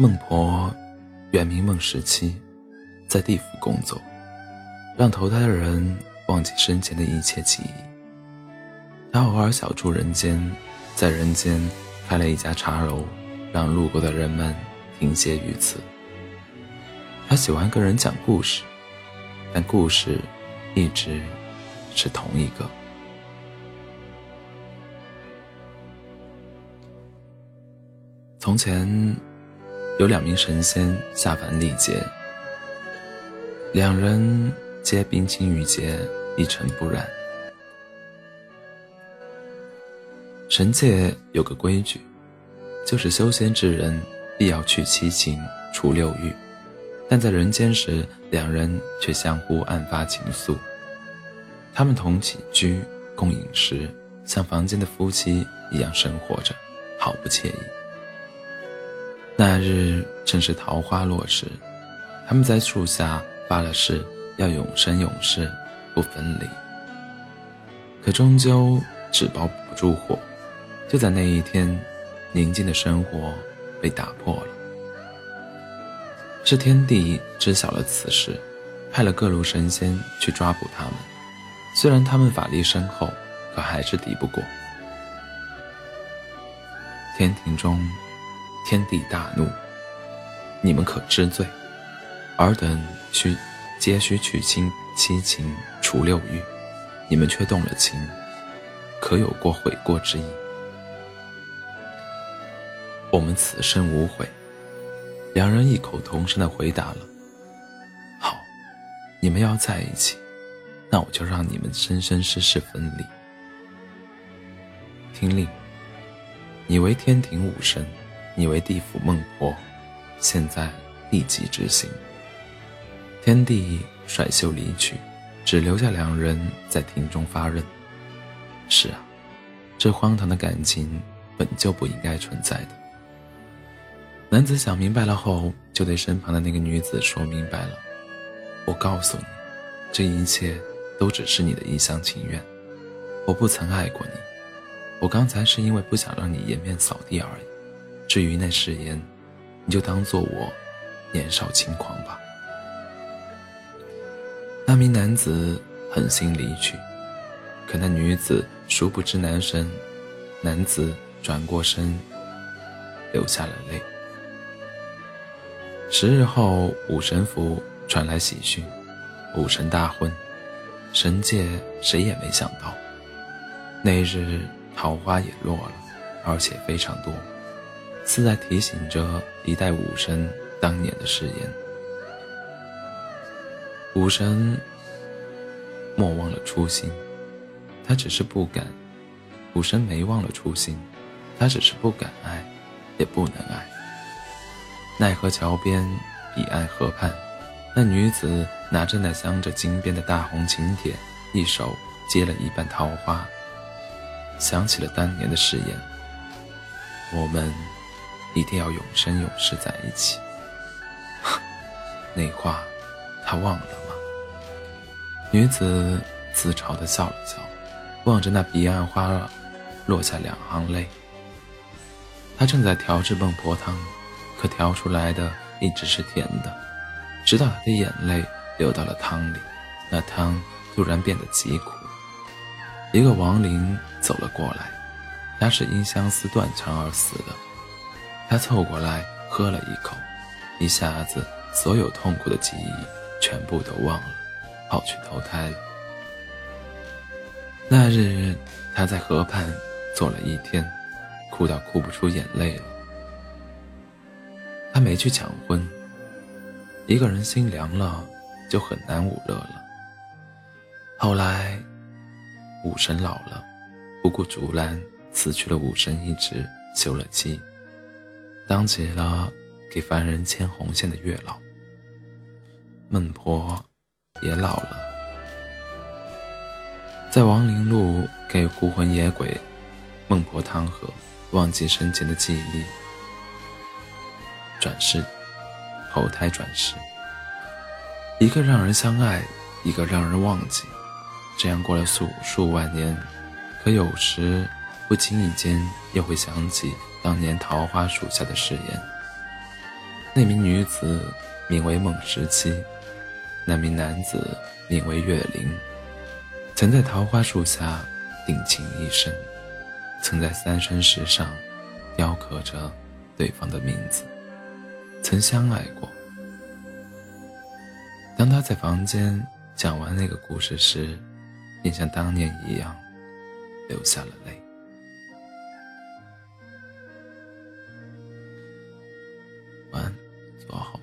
孟婆，原名孟十七，在地府工作，让投胎的人忘记生前的一切记忆。她偶尔小住人间，在人间开了一家茶楼，让路过的人们停歇于此。她喜欢跟人讲故事，但故事一直是同一个。从前，有两名神仙下凡历劫，两人皆冰清玉洁，一尘不染。神界有个规矩，就是修仙之人必要去七情，除六欲，但在人间时，两人却相互暗发情愫。他们同起居，共饮食，像房间的夫妻一样生活着，好不惬意。那日正是桃花落时，他们在树下发了誓，要永生永世不分离。可终究纸包不住火，就在那一天，宁静的生活被打破了。是天帝知晓了此事，派了各路神仙去抓捕他们。虽然他们法力深厚，可还是敌不过。天庭中。天地大怒，你们可知罪？尔等需皆需娶亲七情除六欲，你们却动了情，可有过悔过之意？我们此生无悔。两人异口同声的回答了：“好，你们要在一起，那我就让你们生生世世分离。”听令，你为天庭武神。你为地府孟婆，现在立即执行。天帝甩袖离去，只留下两人在庭中发愣。是啊，这荒唐的感情本就不应该存在的。男子想明白了后，就对身旁的那个女子说明白了：“我告诉你，这一切都只是你的一厢情愿。我不曾爱过你，我刚才是因为不想让你颜面扫地而已。”至于那誓言，你就当做我年少轻狂吧。那名男子狠心离去，可那女子殊不知男神。男子转过身，流下了泪。十日后，武神府传来喜讯，武神大婚。神界谁也没想到，那日桃花也落了，而且非常多。似在提醒着一代武神当年的誓言。武神莫忘了初心，他只是不敢；武神没忘了初心，他只是不敢爱，也不能爱。奈何桥边，彼岸河畔，那女子拿着那镶着金边的大红请帖，一手接了一瓣桃花，想起了当年的誓言：我们。一定要永生永世在一起。那话，他忘了吗？女子自嘲的笑了笑，望着那彼岸花，落下两行泪。她正在调制孟婆汤，可调出来的一直是甜的，直到她的眼泪流到了汤里，那汤突然变得极苦。一个亡灵走了过来，他是因相思断肠而死的。他凑过来喝了一口，一下子所有痛苦的记忆全部都忘了，跑去投胎了。那日他在河畔坐了一天，哭到哭不出眼泪了。他没去抢婚，一个人心凉了就很难捂热了。后来武神老了，不顾竹篮辞去了武神一职，休了妻。当起了给凡人牵红线的月老，孟婆也老了，在亡灵路给孤魂野鬼孟婆汤喝，忘记生前的记忆，转世投胎转世，一个让人相爱，一个让人忘记，这样过了数数万年，可有时不经意间又会想起。当年桃花树下的誓言，那名女子名为孟十七，那名男子名为岳灵，曾在桃花树下定情一生，曾在三生石上雕刻着对方的名字，曾相爱过。当他在房间讲完那个故事时，便像当年一样流下了泪。啊、哦，